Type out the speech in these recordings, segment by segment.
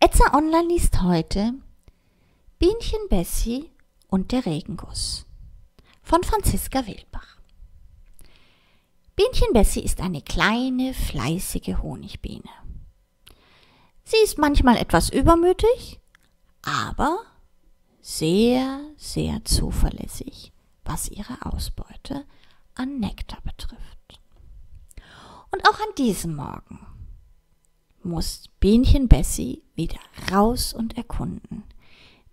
Etza Online liest heute Bienchen Bessie und der Regenguss von Franziska Wildbach. Bienchen Bessie ist eine kleine, fleißige Honigbiene. Sie ist manchmal etwas übermütig, aber sehr, sehr zuverlässig, was ihre Ausbeute an Nektar betrifft. Und auch an diesem Morgen muss Bienchen Bessie wieder raus und erkunden.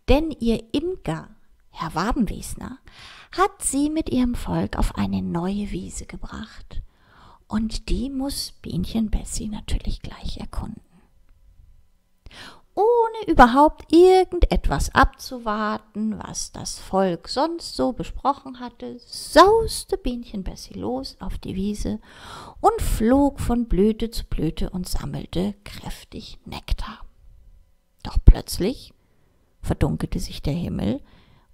Denn ihr Imker, Herr Wabenwiesner, hat sie mit ihrem Volk auf eine neue Wiese gebracht. Und die muss Bienchen Bessie natürlich gleich erkunden ohne überhaupt irgendetwas abzuwarten, was das Volk sonst so besprochen hatte, sauste Bienchen Bessie los auf die Wiese und flog von Blüte zu Blüte und sammelte kräftig Nektar. Doch plötzlich verdunkelte sich der Himmel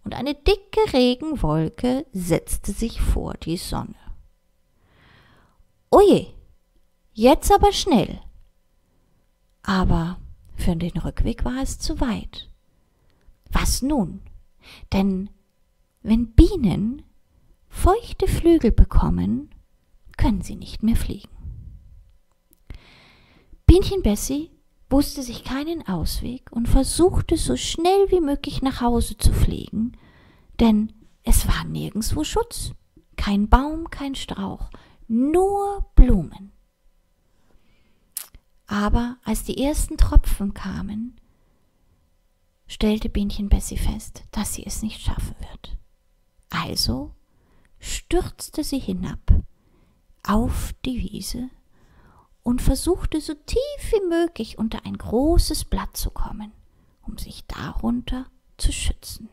und eine dicke Regenwolke setzte sich vor die Sonne. Oje, jetzt aber schnell. Aber für den Rückweg war es zu weit. Was nun? Denn wenn Bienen feuchte Flügel bekommen, können sie nicht mehr fliegen. Bienchen Bessie wusste sich keinen Ausweg und versuchte so schnell wie möglich nach Hause zu fliegen, denn es war nirgendswo Schutz, kein Baum, kein Strauch, nur Blumen. Aber als die ersten Tropfen kamen, stellte Bienchen Bessie fest, dass sie es nicht schaffen wird. Also stürzte sie hinab auf die Wiese und versuchte so tief wie möglich unter ein großes Blatt zu kommen, um sich darunter zu schützen.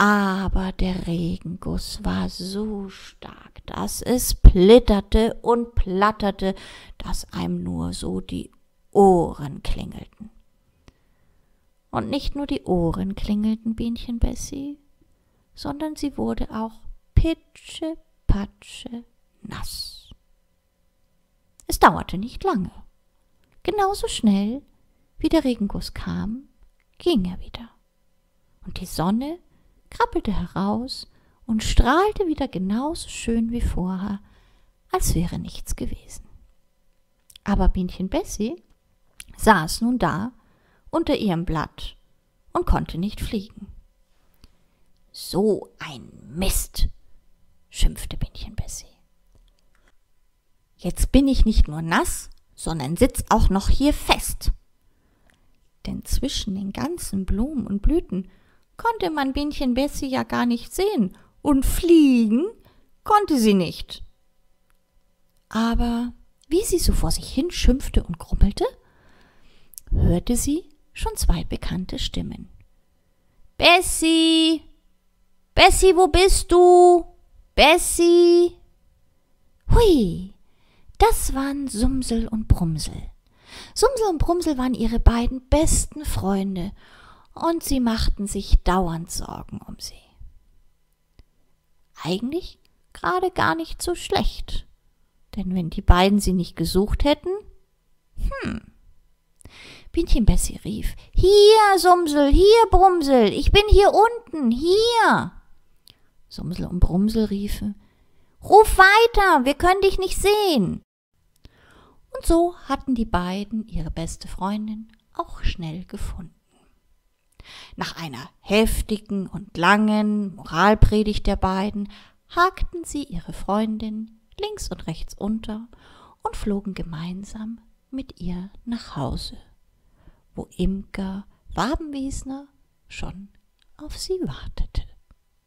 Aber der Regenguss war so stark, dass es plitterte und platterte, dass einem nur so die Ohren klingelten. Und nicht nur die Ohren klingelten Bienchen Bessie, sondern sie wurde auch pitsche, patsche, nass. Es dauerte nicht lange. Genauso schnell, wie der Regenguss kam, ging er wieder. Und die Sonne krabbelte heraus und strahlte wieder genauso schön wie vorher, als wäre nichts gewesen. Aber Bienchen Bessie saß nun da unter ihrem Blatt und konnte nicht fliegen. So ein Mist, schimpfte Bienchen Bessie. Jetzt bin ich nicht nur nass, sondern sitz auch noch hier fest. Denn zwischen den ganzen Blumen und Blüten konnte man Bienchen Bessie ja gar nicht sehen, und fliegen konnte sie nicht. Aber wie sie so vor sich hin schimpfte und grummelte, hörte sie schon zwei bekannte Stimmen. Bessie! Bessie, wo bist du? Bessie! Hui! Das waren Sumsel und Brumsel. Sumsel und Brumsel waren ihre beiden besten Freunde und sie machten sich dauernd Sorgen um sie. Eigentlich gerade gar nicht so schlecht, denn wenn die beiden sie nicht gesucht hätten, hm. Bienchen Bessie rief, Hier, Sumsel, hier, Brumsel, ich bin hier unten, hier. Sumsel und Brumsel riefen, Ruf weiter, wir können dich nicht sehen. Und so hatten die beiden ihre beste Freundin auch schnell gefunden. Nach einer heftigen und langen Moralpredigt der beiden hakten sie ihre Freundin links und rechts unter und flogen gemeinsam mit ihr nach Hause, wo Imker Wabenwiesner schon auf sie wartete.